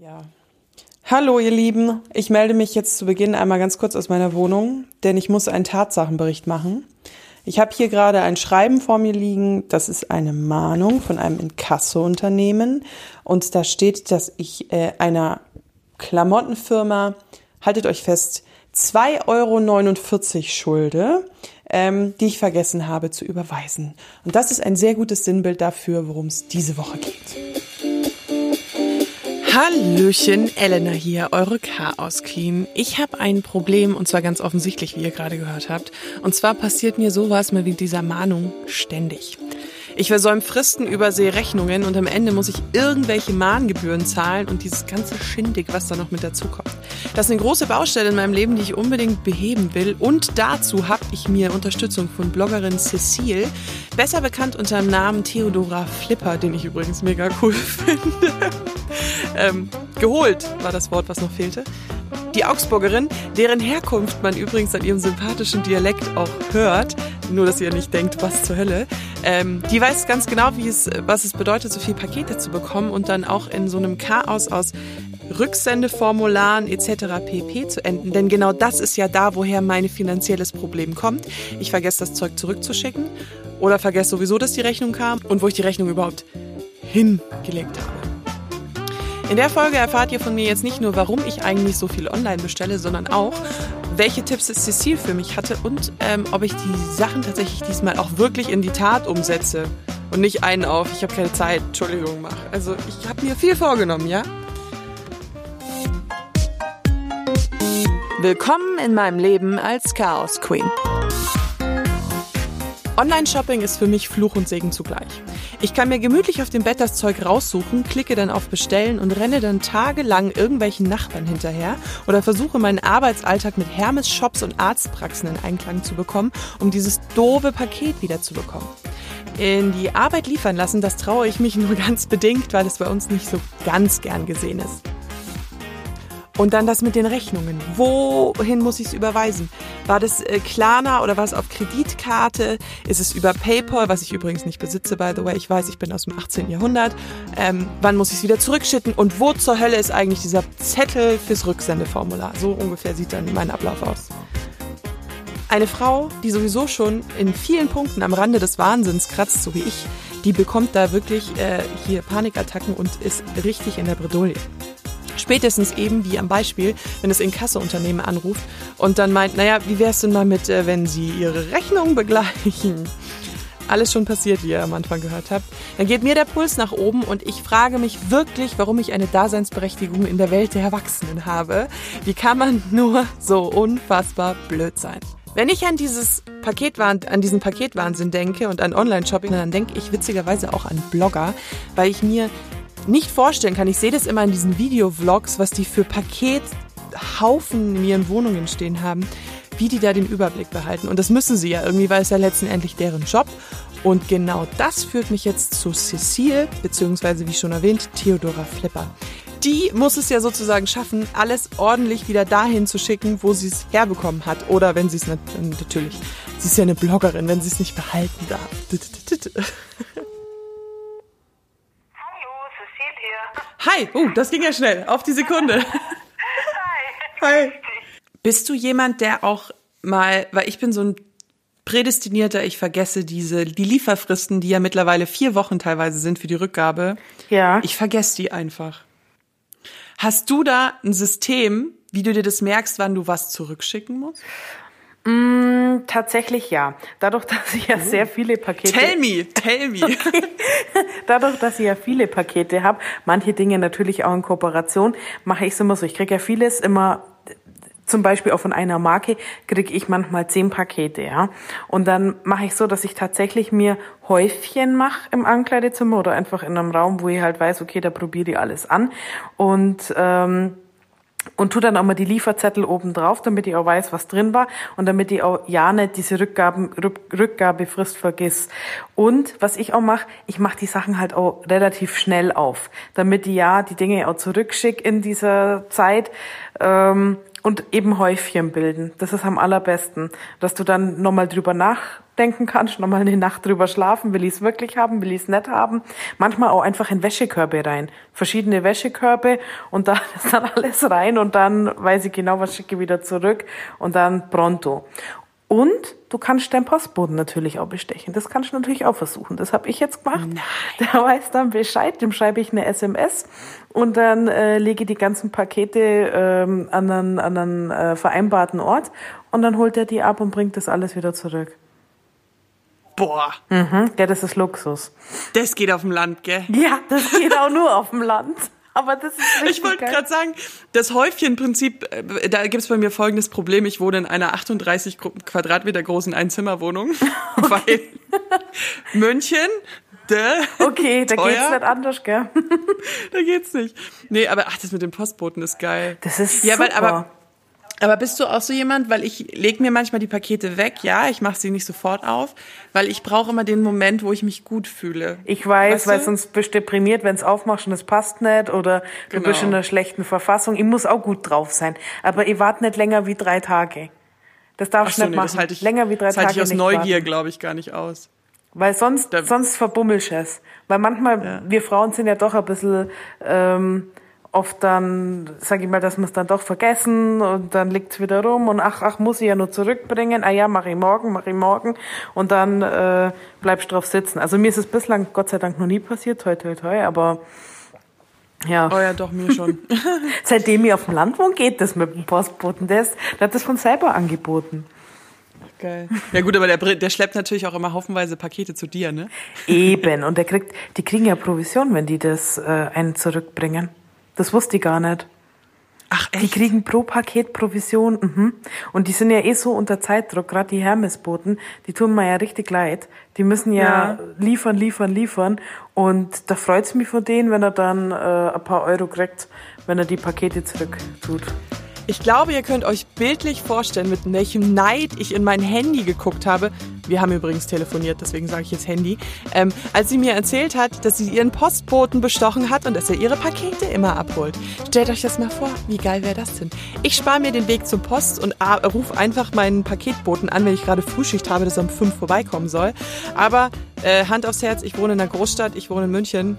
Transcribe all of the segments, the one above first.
Ja. Hallo ihr Lieben, ich melde mich jetzt zu Beginn einmal ganz kurz aus meiner Wohnung, denn ich muss einen Tatsachenbericht machen. Ich habe hier gerade ein Schreiben vor mir liegen, das ist eine Mahnung von einem Inkasso-Unternehmen und da steht, dass ich äh, einer Klamottenfirma, haltet euch fest, 2,49 Euro schulde, ähm, die ich vergessen habe zu überweisen. Und das ist ein sehr gutes Sinnbild dafür, worum es diese Woche geht. Hallöchen, Elena hier, eure Chaos Queen. Ich habe ein Problem und zwar ganz offensichtlich, wie ihr gerade gehört habt. Und zwar passiert mir sowas mal wie dieser Mahnung ständig. Ich versäume Fristen, übersehe Rechnungen und am Ende muss ich irgendwelche Mahngebühren zahlen und dieses ganze Schindig, was da noch mit dazukommt. Das ist eine große Baustelle in meinem Leben, die ich unbedingt beheben will. Und dazu habe ich mir Unterstützung von Bloggerin Cecile, besser bekannt unter dem Namen Theodora Flipper, den ich übrigens mega cool finde. Ähm, geholt war das Wort, was noch fehlte. Die Augsburgerin, deren Herkunft man übrigens an ihrem sympathischen Dialekt auch hört, nur dass ihr nicht denkt, was zur Hölle, ähm, die weiß ganz genau, wie es, was es bedeutet, so viele Pakete zu bekommen und dann auch in so einem Chaos aus Rücksendeformularen etc. pp. zu enden. Denn genau das ist ja da, woher mein finanzielles Problem kommt. Ich vergesse das Zeug zurückzuschicken oder vergesse sowieso, dass die Rechnung kam und wo ich die Rechnung überhaupt hingelegt habe. In der Folge erfahrt ihr von mir jetzt nicht nur, warum ich eigentlich so viel online bestelle, sondern auch, welche Tipps Cecile für mich hatte und ähm, ob ich die Sachen tatsächlich diesmal auch wirklich in die Tat umsetze und nicht einen auf, ich habe keine Zeit, Entschuldigung, mach. Also ich habe mir viel vorgenommen, ja? Willkommen in meinem Leben als Chaos Queen. Online-Shopping ist für mich Fluch und Segen zugleich. Ich kann mir gemütlich auf dem Bett das Zeug raussuchen, klicke dann auf Bestellen und renne dann tagelang irgendwelchen Nachbarn hinterher oder versuche meinen Arbeitsalltag mit Hermes-Shops und Arztpraxen in Einklang zu bekommen, um dieses doofe Paket wiederzubekommen. In die Arbeit liefern lassen, das traue ich mich nur ganz bedingt, weil es bei uns nicht so ganz gern gesehen ist. Und dann das mit den Rechnungen. Wohin muss ich es überweisen? War das äh, Klarna oder war es auf Kreditkarte? Ist es über PayPal, was ich übrigens nicht besitze, by the way. Ich weiß, ich bin aus dem 18. Jahrhundert. Ähm, wann muss ich es wieder zurückschicken? Und wo zur Hölle ist eigentlich dieser Zettel fürs Rücksendeformular? So ungefähr sieht dann mein Ablauf aus. Eine Frau, die sowieso schon in vielen Punkten am Rande des Wahnsinns kratzt, so wie ich, die bekommt da wirklich äh, hier Panikattacken und ist richtig in der Bredouille. Spätestens eben wie am Beispiel, wenn das Inkasso-Unternehmen anruft und dann meint, naja, wie wär's denn mal mit, äh, wenn Sie Ihre Rechnung begleichen? Alles schon passiert, wie ihr am Anfang gehört habt. Dann geht mir der Puls nach oben und ich frage mich wirklich, warum ich eine Daseinsberechtigung in der Welt der Erwachsenen habe. Wie kann man nur so unfassbar blöd sein? Wenn ich an dieses Paketwahn, an diesen Paketwahnsinn denke und an Online-Shopping, dann denke ich witzigerweise auch an Blogger, weil ich mir nicht vorstellen kann. Ich sehe das immer in diesen Videovlogs, was die für Pakethaufen in ihren Wohnungen stehen haben, wie die da den Überblick behalten. Und das müssen sie ja irgendwie, weil es ja letztendlich deren Job. Und genau das führt mich jetzt zu Cecile, beziehungsweise wie schon erwähnt, Theodora Flipper. Die muss es ja sozusagen schaffen, alles ordentlich wieder dahin zu schicken, wo sie es herbekommen hat. Oder wenn sie es natürlich, sie ist ja eine Bloggerin, wenn sie es nicht behalten darf. Hi, uh, das ging ja schnell, auf die Sekunde. Hi. Hi. Bist du jemand, der auch mal, weil ich bin so ein prädestinierter, ich vergesse diese, die Lieferfristen, die ja mittlerweile vier Wochen teilweise sind für die Rückgabe. Ja. Ich vergesse die einfach. Hast du da ein System, wie du dir das merkst, wann du was zurückschicken musst? Mm, tatsächlich ja. Dadurch, dass ich ja oh. sehr viele Pakete. Tell me, tell me. Okay. Dadurch, dass ich ja viele Pakete habe, manche Dinge natürlich auch in Kooperation, mache ich es immer so. Ich kriege ja vieles immer zum Beispiel auch von einer Marke kriege ich manchmal zehn Pakete, ja. Und dann mache ich so, dass ich tatsächlich mir Häufchen mache im Ankleidezimmer oder einfach in einem Raum, wo ich halt weiß, okay, da probiere ich alles an. Und ähm, und tu dann auch mal die Lieferzettel oben drauf, damit ich auch weiß, was drin war und damit ich auch ja nicht diese Rückgaben, Rückgabefrist vergiss. Und was ich auch mache, ich mache die Sachen halt auch relativ schnell auf, damit ich ja die Dinge auch zurückschicke in dieser Zeit. Ähm, und eben Häufchen bilden. Das ist am allerbesten, dass du dann nochmal drüber nach nachdenken kannst, nochmal eine Nacht drüber schlafen, will ich es wirklich haben, will ich es nicht haben. Manchmal auch einfach in Wäschekörbe rein. Verschiedene Wäschekörbe und da ist dann alles rein und dann weiß ich genau, was schicke ich wieder zurück und dann pronto. Und du kannst deinen Postboten natürlich auch bestechen. Das kannst du natürlich auch versuchen. Das habe ich jetzt gemacht. Nein. Der weiß dann Bescheid, dem schreibe ich eine SMS und dann äh, lege die ganzen Pakete ähm, an einen, an einen äh, vereinbarten Ort und dann holt er die ab und bringt das alles wieder zurück. Boah. Mhm, ja, das ist Luxus. Das geht auf dem Land, gell? Ja, das geht auch nur auf dem Land. Aber das ist Ich wollte gerade sagen, das Häufchenprinzip, äh, da gibt es bei mir folgendes Problem. Ich wohne in einer 38 Quadratmeter großen Einzimmerwohnung, weil München, okay, da teuer. geht's nicht anders, gell? da geht's nicht. Nee, aber ach, das mit dem Postboten ist geil. Das ist ja, super. Weil, aber aber bist du auch so jemand, weil ich leg mir manchmal die Pakete weg, ja, ich mache sie nicht sofort auf, weil ich brauche immer den Moment, wo ich mich gut fühle. Ich weiß, weißt weil du? sonst bist du deprimiert, wenn es aufmachst und es passt nicht oder du genau. bist in einer schlechten Verfassung. Ich muss auch gut drauf sein, aber ich warte nicht länger wie drei Tage. Das darf ich nicht nee, machen. Das halte ich, länger wie drei das halte Tage ich aus Neugier, glaube ich, gar nicht aus. Weil sonst, da, sonst verbummelst es. Weil manchmal, ja. wir Frauen sind ja doch ein bisschen ähm, oft dann, sage ich mal, dass wir es dann doch vergessen und dann liegt's wieder rum und ach, ach, muss ich ja nur zurückbringen. Ah ja, mache ich morgen, mache ich morgen und dann äh, bleibst drauf sitzen. Also mir ist es bislang Gott sei Dank noch nie passiert, toi, toi, toi, aber ja. Oh ja, doch, mir schon. Seitdem ich auf dem Land wohne, geht das mit dem Postboten. Der, ist, der hat das von selber angeboten. Geil. Ja gut, aber der, der schleppt natürlich auch immer haufenweise Pakete zu dir, ne? Eben. Und der kriegt, die kriegen ja Provision, wenn die das äh, einen zurückbringen. Das wusste ich gar nicht. Ach, echt? Die kriegen pro Paket Provision. Mhm. Und die sind ja eh so unter Zeitdruck, gerade die Hermesboten, die tun mir ja richtig leid. Die müssen ja, ja. liefern, liefern, liefern. Und da freut's mich von denen, wenn er dann äh, ein paar Euro kriegt, wenn er die Pakete zurück tut. Ich glaube, ihr könnt euch bildlich vorstellen, mit welchem Neid ich in mein Handy geguckt habe. Wir haben übrigens telefoniert, deswegen sage ich jetzt Handy. Ähm, als sie mir erzählt hat, dass sie ihren Postboten bestochen hat und dass er ihre Pakete immer abholt. Stellt euch das mal vor, wie geil wäre das denn? Ich spare mir den Weg zur Post und rufe einfach meinen Paketboten an, wenn ich gerade Frühschicht habe, dass er um fünf vorbeikommen soll. Aber äh, Hand aufs Herz, ich wohne in einer Großstadt, ich wohne in München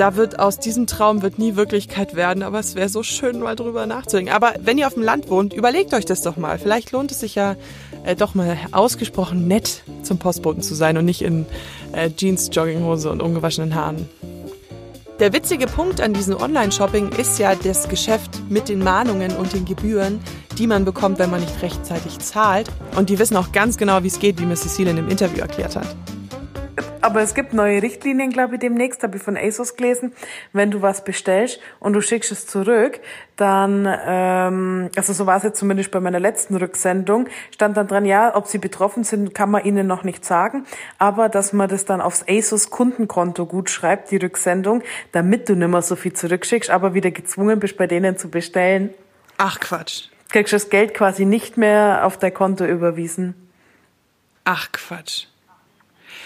da wird aus diesem Traum wird nie Wirklichkeit werden, aber es wäre so schön, mal drüber nachzudenken. Aber wenn ihr auf dem Land wohnt, überlegt euch das doch mal. Vielleicht lohnt es sich ja äh, doch mal ausgesprochen nett zum Postboten zu sein und nicht in äh, Jeans, Jogginghose und ungewaschenen Haaren. Der witzige Punkt an diesem Online-Shopping ist ja das Geschäft mit den Mahnungen und den Gebühren, die man bekommt, wenn man nicht rechtzeitig zahlt. Und die wissen auch ganz genau, wie es geht, wie Miss Cecile in dem Interview erklärt hat. Aber es gibt neue Richtlinien, glaube ich, demnächst, habe ich von ASOS gelesen. Wenn du was bestellst und du schickst es zurück, dann, ähm, also so war es jetzt zumindest bei meiner letzten Rücksendung, stand dann dran, ja, ob sie betroffen sind, kann man ihnen noch nicht sagen, aber dass man das dann aufs ASOS Kundenkonto gut schreibt, die Rücksendung, damit du nicht mehr so viel zurückschickst, aber wieder gezwungen bist, bei denen zu bestellen. Ach Quatsch. Kriegst du das Geld quasi nicht mehr auf dein Konto überwiesen. Ach Quatsch.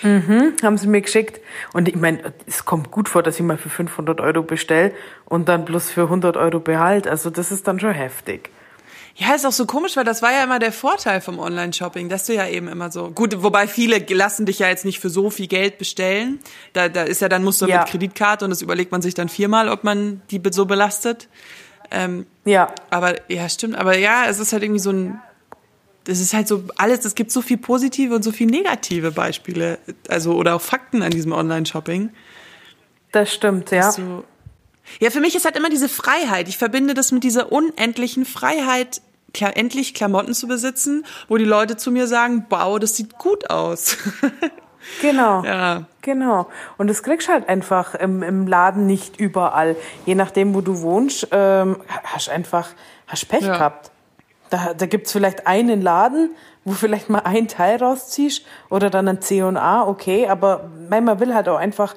Mhm, haben sie mir geschickt. Und ich meine, es kommt gut vor, dass ich mal für 500 Euro bestelle und dann bloß für 100 Euro behalt. Also das ist dann schon heftig. Ja, ist auch so komisch, weil das war ja immer der Vorteil vom Online-Shopping, dass du ja eben immer so, gut, wobei viele lassen dich ja jetzt nicht für so viel Geld bestellen. Da, da ist ja dann, musst du ja. mit Kreditkarte und das überlegt man sich dann viermal, ob man die so belastet. Ähm, ja. Aber, ja, stimmt. Aber ja, es ist halt irgendwie so ein, das ist halt so alles, es gibt so viel positive und so viel negative Beispiele, also oder auch Fakten an diesem Online-Shopping. Das stimmt, ja. So, ja, für mich ist halt immer diese Freiheit. Ich verbinde das mit dieser unendlichen Freiheit, endlich Klamotten zu besitzen, wo die Leute zu mir sagen, wow, das sieht gut aus. Genau. Ja. Genau. Und das kriegst halt einfach im, im Laden nicht überall. Je nachdem, wo du wohnst, ähm, hast einfach, hast Pech ja. gehabt. Da, da gibt's vielleicht einen Laden, wo vielleicht mal ein Teil rausziehst oder dann ein C&A, okay, aber man will halt auch einfach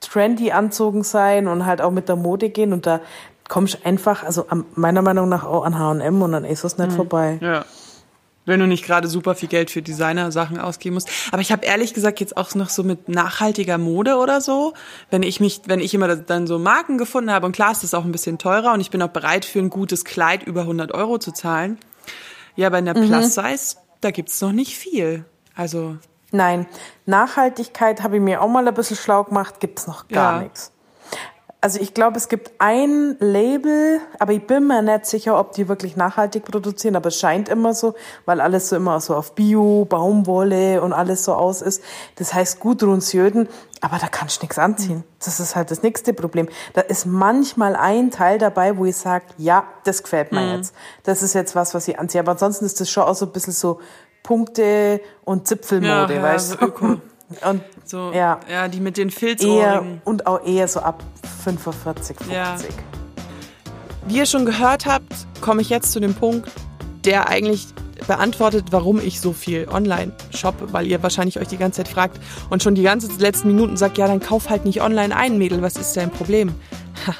trendy anzogen sein und halt auch mit der Mode gehen und da kommst einfach, also meiner Meinung nach auch an H&M und an ASOS nicht mhm. vorbei. Ja. Wenn du nicht gerade super viel Geld für Designer-Sachen ausgeben musst. Aber ich habe ehrlich gesagt jetzt auch noch so mit nachhaltiger Mode oder so, wenn ich mich, wenn ich immer dann so Marken gefunden habe, und klar ist das auch ein bisschen teurer und ich bin auch bereit für ein gutes Kleid über 100 Euro zu zahlen. Ja, bei einer mhm. Plus-Size, da gibt's noch nicht viel. Also Nein, Nachhaltigkeit habe ich mir auch mal ein bisschen schlau gemacht, gibt's noch gar Ja. nichts. Also ich glaube, es gibt ein Label, aber ich bin mir nicht sicher, ob die wirklich nachhaltig produzieren, aber es scheint immer so, weil alles so immer so auf Bio, Baumwolle und alles so aus ist. Das heißt Gudruns Jöden, aber da kannst du nichts anziehen. Das ist halt das nächste Problem. Da ist manchmal ein Teil dabei, wo ich sage, ja, das gefällt mir jetzt. Das ist jetzt was, was ich anziehe. Aber ansonsten ist das schon auch so ein bisschen so Punkte und Zipfelmode, Ja, ja, weißt so du? Öko. Und So, ja, ja, die mit den eher Filzohrringen. und auch eher so ab 45, 50. Ja. Wie ihr schon gehört habt, komme ich jetzt zu dem Punkt, der eigentlich beantwortet, warum ich so viel online shoppe, weil ihr wahrscheinlich euch die ganze Zeit fragt und schon die ganzen letzten Minuten sagt, ja, dann kauf halt nicht online ein, Mädel, was ist dein Problem?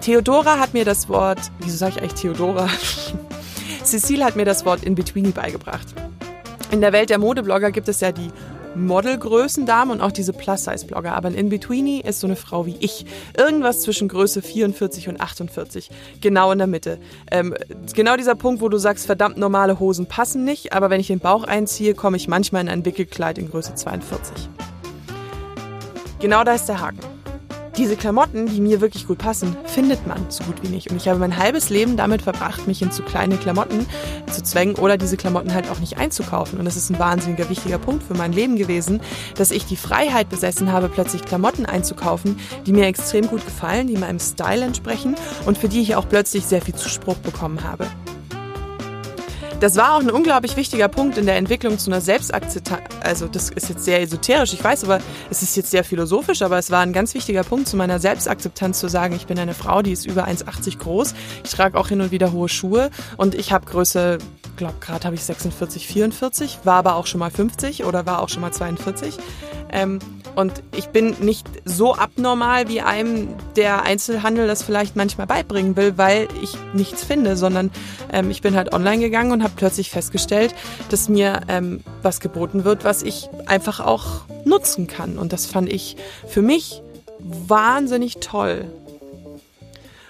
Theodora hat mir das Wort, wieso sage ich eigentlich Theodora? Cecile hat mir das Wort In-Betweenie beigebracht. In der Welt der Modeblogger gibt es ja die Modelgrößendamen und auch diese Plus-Size-Blogger. Aber ein In-Betweenie ist so eine Frau wie ich. Irgendwas zwischen Größe 44 und 48. Genau in der Mitte. Ähm, genau dieser Punkt, wo du sagst, verdammt normale Hosen passen nicht, aber wenn ich den Bauch einziehe, komme ich manchmal in ein Wickelkleid in Größe 42. Genau da ist der Haken. Diese Klamotten, die mir wirklich gut passen, findet man so gut wie nicht. Und ich habe mein halbes Leben damit verbracht, mich in zu kleine Klamotten zu zwängen oder diese Klamotten halt auch nicht einzukaufen. Und das ist ein wahnsinniger wichtiger Punkt für mein Leben gewesen, dass ich die Freiheit besessen habe, plötzlich Klamotten einzukaufen, die mir extrem gut gefallen, die meinem Style entsprechen und für die ich auch plötzlich sehr viel Zuspruch bekommen habe. Das war auch ein unglaublich wichtiger Punkt in der Entwicklung zu einer Selbstakzeptanz. Also das ist jetzt sehr esoterisch, ich weiß, aber es ist jetzt sehr philosophisch, aber es war ein ganz wichtiger Punkt zu meiner Selbstakzeptanz zu sagen, ich bin eine Frau, die ist über 1,80 groß, ich trage auch hin und wieder hohe Schuhe und ich habe Größe, glaube gerade habe ich 46, 44, war aber auch schon mal 50 oder war auch schon mal 42. Ähm, und ich bin nicht so abnormal, wie einem der Einzelhandel das vielleicht manchmal beibringen will, weil ich nichts finde, sondern ähm, ich bin halt online gegangen und habe plötzlich festgestellt, dass mir ähm, was geboten wird, was ich einfach auch nutzen kann. Und das fand ich für mich wahnsinnig toll.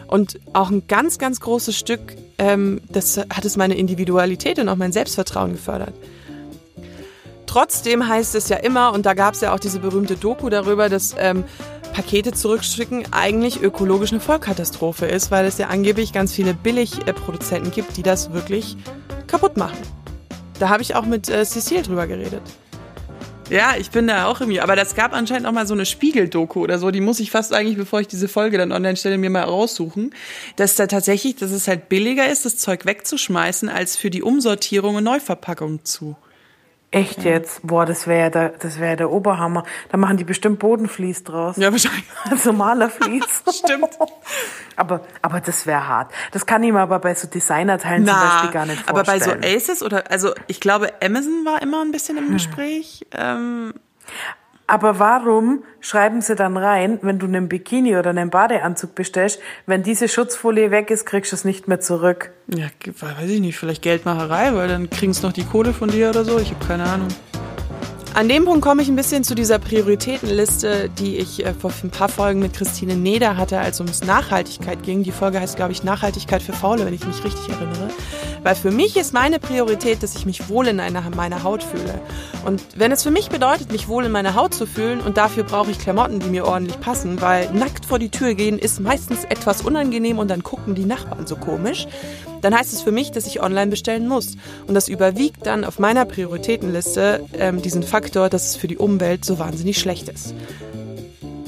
Und auch ein ganz, ganz großes Stück, ähm, das hat es meine Individualität und auch mein Selbstvertrauen gefördert. Trotzdem heißt es ja immer, und da gab es ja auch diese berühmte Doku darüber, dass ähm, Pakete zurückschicken eigentlich ökologisch eine Vollkatastrophe ist, weil es ja angeblich ganz viele Billigproduzenten gibt, die das wirklich kaputt machen. Da habe ich auch mit äh, Cecile drüber geredet. Ja, ich bin da auch irgendwie. Aber das gab anscheinend auch mal so eine Spiegel-Doku oder so. Die muss ich fast eigentlich, bevor ich diese Folge dann online stelle, mir mal raussuchen. Dass da tatsächlich, dass es halt billiger ist, das Zeug wegzuschmeißen, als für die Umsortierung und Neuverpackung zu. Echt jetzt? Boah, das wäre ja der, das wäre der Oberhammer. Da machen die bestimmt Bodenflies draus. Ja, wahrscheinlich. Also Malerflies. Stimmt. aber, aber das wäre hart. Das kann ich mir aber bei so Designerteilen zum Na, Beispiel gar nicht aber bei vorstellen. so Aces oder, also ich glaube, Amazon war immer ein bisschen im Gespräch. Ähm, Aber warum schreiben sie dann rein, wenn du einen Bikini oder einen Badeanzug bestellst, wenn diese Schutzfolie weg ist, kriegst du es nicht mehr zurück? ja, weiß ich nicht, vielleicht Geldmacherei, weil dann kriegen es noch die Kohle von dir oder so. Ich habe keine Ahnung. An dem Punkt komme ich ein bisschen zu dieser Prioritätenliste, die ich äh, vor ein paar Folgen mit Christine Neder hatte, als es ums Nachhaltigkeit ging. Die Folge heißt, glaube ich, Nachhaltigkeit für Faule, wenn ich mich richtig erinnere. Weil für mich ist meine Priorität, dass ich mich wohl in einer, meiner Haut fühle. Und wenn es für mich bedeutet, mich wohl in meiner Haut zu fühlen und dafür brauche ich Klamotten, die mir ordentlich passen, weil nackt vor die Tür gehen ist meistens etwas unangenehm und dann gucken die Nachbarn so komisch, dann heißt es für mich, dass ich online bestellen muss. Und das überwiegt dann auf meiner Prioritätenliste ähm, diesen Faktor, dass es für die Umwelt so wahnsinnig schlecht ist.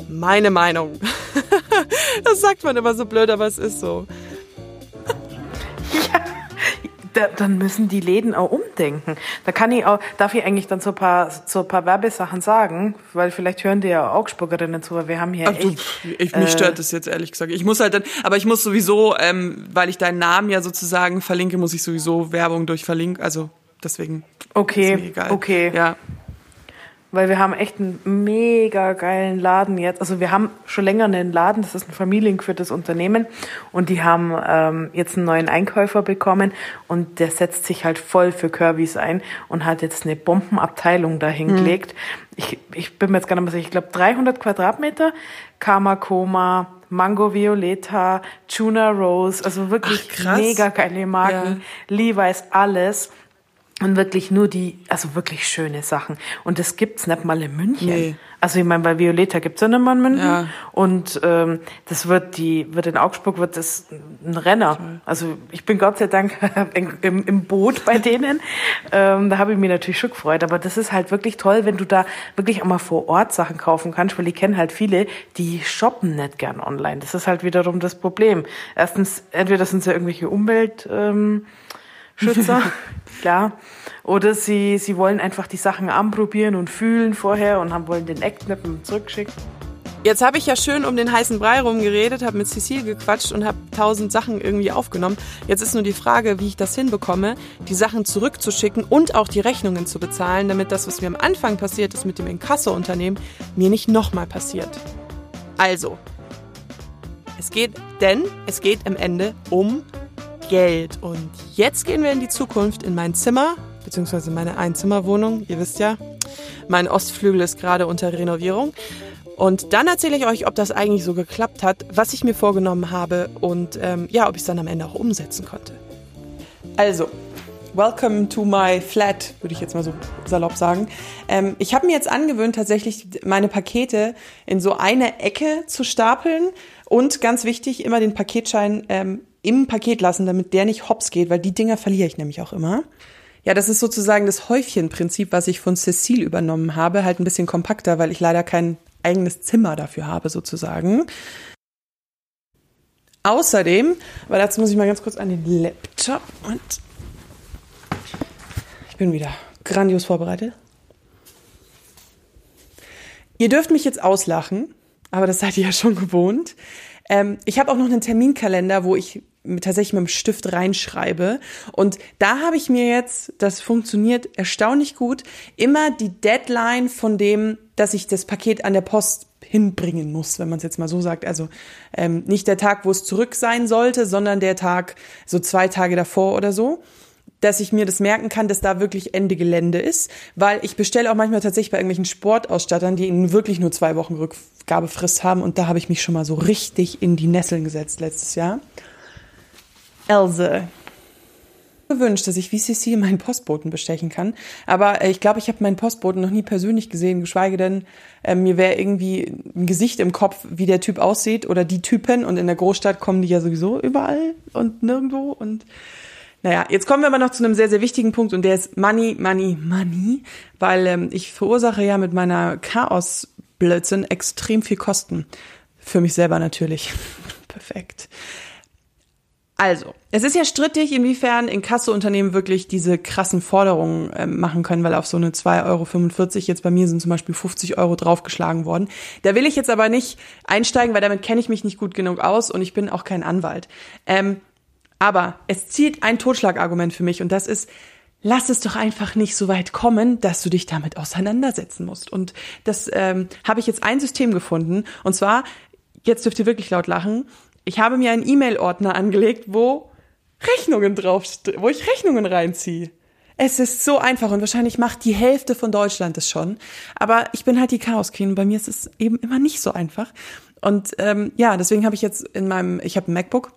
Meine Meinung. das sagt man immer so blöd, aber es ist so. Da, dann müssen die Läden auch umdenken. Da kann ich auch, darf ich eigentlich dann so ein paar, so ein paar Werbesachen sagen, weil vielleicht hören die ja Augsburgerinnen zu, weil wir haben hier Ach, echt, ich, mich stört das jetzt ehrlich gesagt. Ich muss halt dann, aber ich muss sowieso, ähm, weil ich deinen Namen ja sozusagen verlinke, muss ich sowieso Werbung durch verlinken. Also deswegen Okay, ist mir egal. okay. Ja. Weil wir haben echt einen mega geilen Laden jetzt. Also wir haben schon länger einen Laden, das ist ein familiengeführtes Unternehmen. Und die haben ähm, jetzt einen neuen Einkäufer bekommen. Und der setzt sich halt voll für Curvys ein und hat jetzt eine Bombenabteilung dahingelegt. Ich, ich bin mir jetzt gar nicht mehr sicher, ich glaube 300 Quadratmeter, Kamakoma, Mango Violeta, Tuna Rose, also wirklich Ach, mega geile Marken, Levi's, alles. Und wirklich nur die, also wirklich schöne Sachen. Und das gibt's nicht mal in München. Nee. Also ich meine, bei Violeta gibt's ja nicht mal in München. Ja. Und ähm, das wird die, wird in Augsburg wird das ein Renner. Also ich bin Gott sei Dank im, im, Boot bei denen. ähm, da habe ich mich natürlich schon gefreut. Aber das ist halt wirklich toll, wenn du da wirklich auch mal vor Ort Sachen kaufen kannst, weil ich kenne halt viele, die shoppen nicht gern online. Das ist halt wiederum das Problem. Erstens, entweder sind sie irgendwelche Umwelt. Ähm, Schützer, klar. Oder sie, sie wollen einfach die Sachen anprobieren und fühlen vorher und haben, wollen den mehr zurückschicken. Jetzt habe ich ja schön um den heißen Brei rumgeredet, habe mit Cecile gequatscht und habe tausend Sachen irgendwie aufgenommen. Jetzt ist nur die Frage, wie ich das hinbekomme, die Sachen zurückzuschicken und auch die Rechnungen zu bezahlen, damit das, was mir am Anfang passiert ist mit dem Inkasso-Unternehmen, mir nicht nochmal passiert. Also, es geht, denn es geht am Ende um Geld. Und jetzt gehen wir in die Zukunft in mein Zimmer, beziehungsweise meine Einzimmerwohnung. Ihr wisst ja, mein Ostflügel ist gerade unter Renovierung. Und dann erzähle ich euch, ob das eigentlich so geklappt hat, was ich mir vorgenommen habe und ähm, ja, ob ich es dann am Ende auch umsetzen konnte. Also, welcome to my flat, würde ich jetzt mal so salopp sagen. Ähm, ich habe mir jetzt angewöhnt, tatsächlich meine Pakete in so eine Ecke zu stapeln und ganz wichtig, immer den Paketschein ähm, im Paket lassen, damit der nicht hops geht, weil die Dinger verliere ich nämlich auch immer. Ja, das ist sozusagen das Häufchenprinzip, was ich von Cecile übernommen habe, halt ein bisschen kompakter, weil ich leider kein eigenes Zimmer dafür habe, sozusagen. Außerdem, weil dazu muss ich mal ganz kurz an den Laptop und ich bin wieder grandios vorbereitet. Ihr dürft mich jetzt auslachen, aber das seid ihr ja schon gewohnt. Ähm, ich habe auch noch einen Terminkalender, wo ich tatsächlich mit dem Stift reinschreibe. Und da habe ich mir jetzt, das funktioniert erstaunlich gut, immer die Deadline von dem, dass ich das Paket an der Post hinbringen muss, wenn man es jetzt mal so sagt. Also ähm, nicht der Tag, wo es zurück sein sollte, sondern der Tag so zwei Tage davor oder so dass ich mir das merken kann, dass da wirklich Ende Gelände ist, weil ich bestelle auch manchmal tatsächlich bei irgendwelchen Sportausstattern, die ihnen wirklich nur zwei Wochen Rückgabefrist haben und da habe ich mich schon mal so richtig in die Nesseln gesetzt letztes Jahr. Else. gewünscht, dass ich wie Cecile meinen Postboten bestechen kann. Aber äh, ich glaube, ich habe meinen Postboten noch nie persönlich gesehen, geschweige denn, äh, mir wäre irgendwie ein Gesicht im Kopf, wie der Typ aussieht oder die Typen. Und in der Großstadt kommen die ja sowieso überall und nirgendwo. Und naja, jetzt kommen wir aber noch zu einem sehr, sehr wichtigen Punkt und der ist Money, Money, Money, weil ähm, ich verursache ja mit meiner Chaos-Blödsinn extrem viel Kosten. Für mich selber natürlich. Perfekt. Also, es ist ja strittig, inwiefern Inkasso-Unternehmen wirklich diese krassen Forderungen äh, machen können, weil auf so eine 2,45 Euro, jetzt bei mir sind zum Beispiel 50 Euro draufgeschlagen worden. Da will ich jetzt aber nicht einsteigen, weil damit kenne ich mich nicht gut genug aus und ich bin auch kein Anwalt. Ähm, aber es zieht ein Totschlagargument für mich und das ist, lass es doch einfach nicht so weit kommen, dass du dich damit auseinandersetzen musst. Und das ähm, habe ich jetzt ein System gefunden und zwar, jetzt dürft ihr wirklich laut lachen, ich habe mir einen E-Mail-Ordner angelegt, wo Rechnungen drauf, wo ich Rechnungen reinziehe. Es ist so einfach und wahrscheinlich macht die Hälfte von Deutschland das schon. Aber ich bin halt die Chaos Queen und bei mir ist es eben immer nicht so einfach. Und ähm, ja, deswegen habe ich jetzt in meinem, ich habe ein MacBook,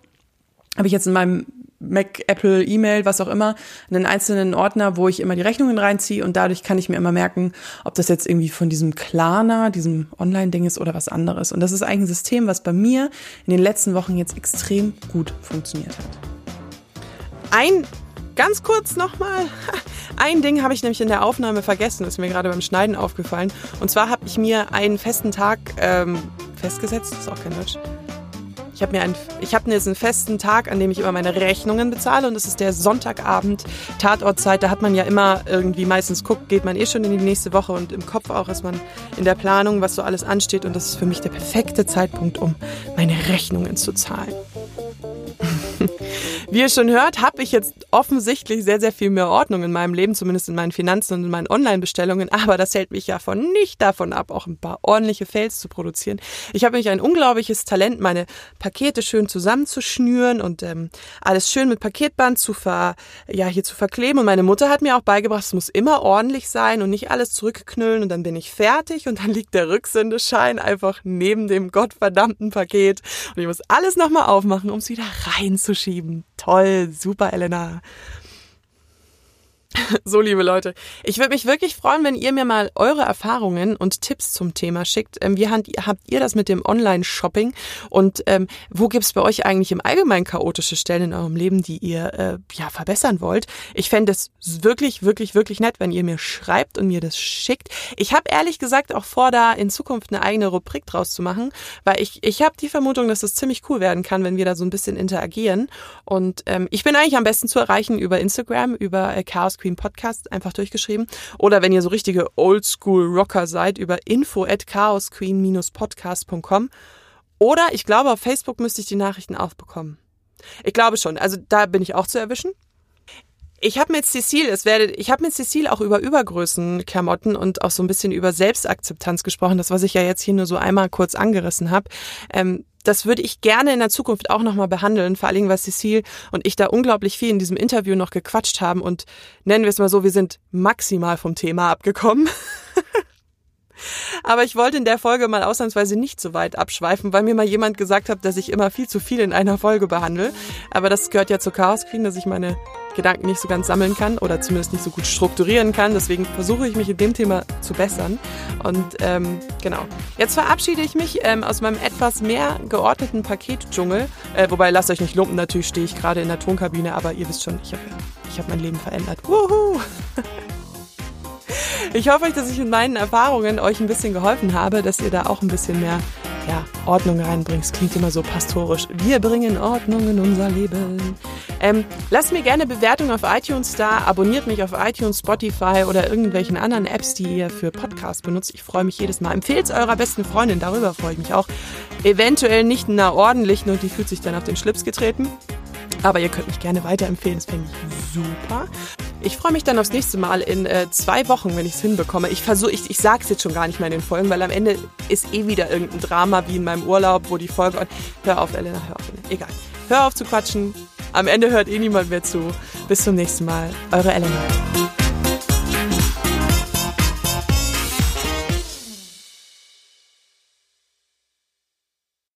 habe ich jetzt in meinem Mac, Apple, E-Mail, was auch immer, einen einzelnen Ordner, wo ich immer die Rechnungen reinziehe und dadurch kann ich mir immer merken, ob das jetzt irgendwie von diesem Klarna, diesem Online-Ding ist oder was anderes. Und das ist eigentlich ein System, was bei mir in den letzten Wochen jetzt extrem gut funktioniert hat. Ein Ganz kurz nochmal. Ein Ding habe ich nämlich in der Aufnahme vergessen, ist mir gerade beim Schneiden aufgefallen. Und zwar habe ich mir einen festen Tag ähm, festgesetzt, ist auch kein Deutsch, ich habe mir einen, ich habe jetzt einen festen Tag, an dem ich immer meine Rechnungen bezahle und das ist der Sonntagabend Tatortzeit. Da hat man ja immer irgendwie meistens guckt, geht man eh schon in die nächste Woche und im Kopf auch ist man in der Planung, was so alles ansteht und das ist für mich der perfekte Zeitpunkt, um meine Rechnungen zu zahlen. Wie ihr schon hört, habe ich jetzt offensichtlich sehr, sehr viel mehr Ordnung in meinem Leben, zumindest in meinen Finanzen und in meinen Online-Bestellungen. Aber das hält mich ja von nicht davon ab, auch ein paar ordentliche Fails zu produzieren. Ich habe nämlich ein unglaubliches Talent, meine Pakete schön zusammenzuschnüren und ähm, alles schön mit Paketband zu ver, ja, hier zu verkleben. Und meine Mutter hat mir auch beigebracht, es muss immer ordentlich sein und nicht alles zurückknüllen und dann bin ich fertig und dann liegt der Rücksendeschein einfach neben dem gottverdammten Paket und ich muss alles nochmal aufmachen, um es wieder reinzuschieben. Toll, super, Elena. So, liebe Leute, ich würde mich wirklich freuen, wenn ihr mir mal eure Erfahrungen und Tipps zum Thema schickt. Ähm, wie habt ihr das mit dem Online-Shopping und ähm, wo gibt's bei euch eigentlich im Allgemeinen chaotische Stellen in eurem Leben, die ihr äh, ja verbessern wollt? Ich fände es wirklich, wirklich, wirklich nett, wenn ihr mir schreibt und mir das schickt. Ich habe ehrlich gesagt auch vor, da in Zukunft eine eigene Rubrik draus zu machen, weil ich, ich habe die Vermutung, dass das ziemlich cool werden kann, wenn wir da so ein bisschen interagieren. Und ähm, ich bin eigentlich am besten zu erreichen über Instagram, über äh, Chaos Queen Podcast einfach durchgeschrieben. Oder wenn ihr so richtige Oldschool-Rocker seid, über info at chaosqueen-podcast.com. Oder ich glaube, auf Facebook müsste ich die Nachrichten auch bekommen. Ich glaube schon. Also da bin ich auch zu erwischen. Ich habe mit Cecile, es werde, ich habe mit Cecile auch über Übergrößen Klamotten und auch so ein bisschen über Selbstakzeptanz gesprochen, das was ich ja jetzt hier nur so einmal kurz angerissen habe. Ähm, das würde ich gerne in der Zukunft auch nochmal behandeln, vor allem, weil Cecile und ich da unglaublich viel in diesem Interview noch gequatscht haben und nennen wir es mal so, wir sind maximal vom Thema abgekommen. Aber ich wollte in der Folge mal ausnahmsweise nicht so weit abschweifen, weil mir mal jemand gesagt hat, dass ich immer viel zu viel in einer Folge behandle. Aber das gehört ja zur Chaos Queen, dass ich meine Gedanken nicht so ganz sammeln kann oder zumindest nicht so gut strukturieren kann. Deswegen versuche ich mich in dem Thema zu bessern. Und ähm, genau. Jetzt verabschiede ich mich ähm, aus meinem etwas mehr geordneten Paketdschungel. Äh, wobei, lasst euch nicht lumpen, natürlich stehe ich gerade in der Tonkabine, aber ihr wisst schon, ich habe ich hab mein Leben verändert. Wuhu! Ich hoffe, dass ich mit meinen Erfahrungen euch ein bisschen geholfen habe, dass ihr da auch ein bisschen mehr ja, Ordnung reinbringt. Es klingt immer so pastorisch. Wir bringen Ordnung in unser Leben. Ähm, lasst mir gerne Bewertungen auf iTunes da, abonniert mich auf iTunes, Spotify oder irgendwelchen anderen Apps, die ihr für Podcasts benutzt. Ich freue mich jedes Mal. Empfehlt eurer besten Freundin, darüber freue ich mich auch. Eventuell nicht einer ordentlichen und die fühlt sich dann auf den Schlips getreten. Aber ihr könnt mich gerne weiterempfehlen, das fände ich super. Ich freue mich dann aufs nächste Mal in äh, zwei Wochen, wenn ich es hinbekomme. Ich versuche, ich, ich sage es jetzt schon gar nicht mehr in den Folgen, weil am Ende ist eh wieder irgendein Drama wie in meinem Urlaub, wo die Folge. Hör auf, Elena, hör auf. Egal. Hör auf zu quatschen. Am Ende hört eh niemand mehr zu. Bis zum nächsten Mal. Eure Elena.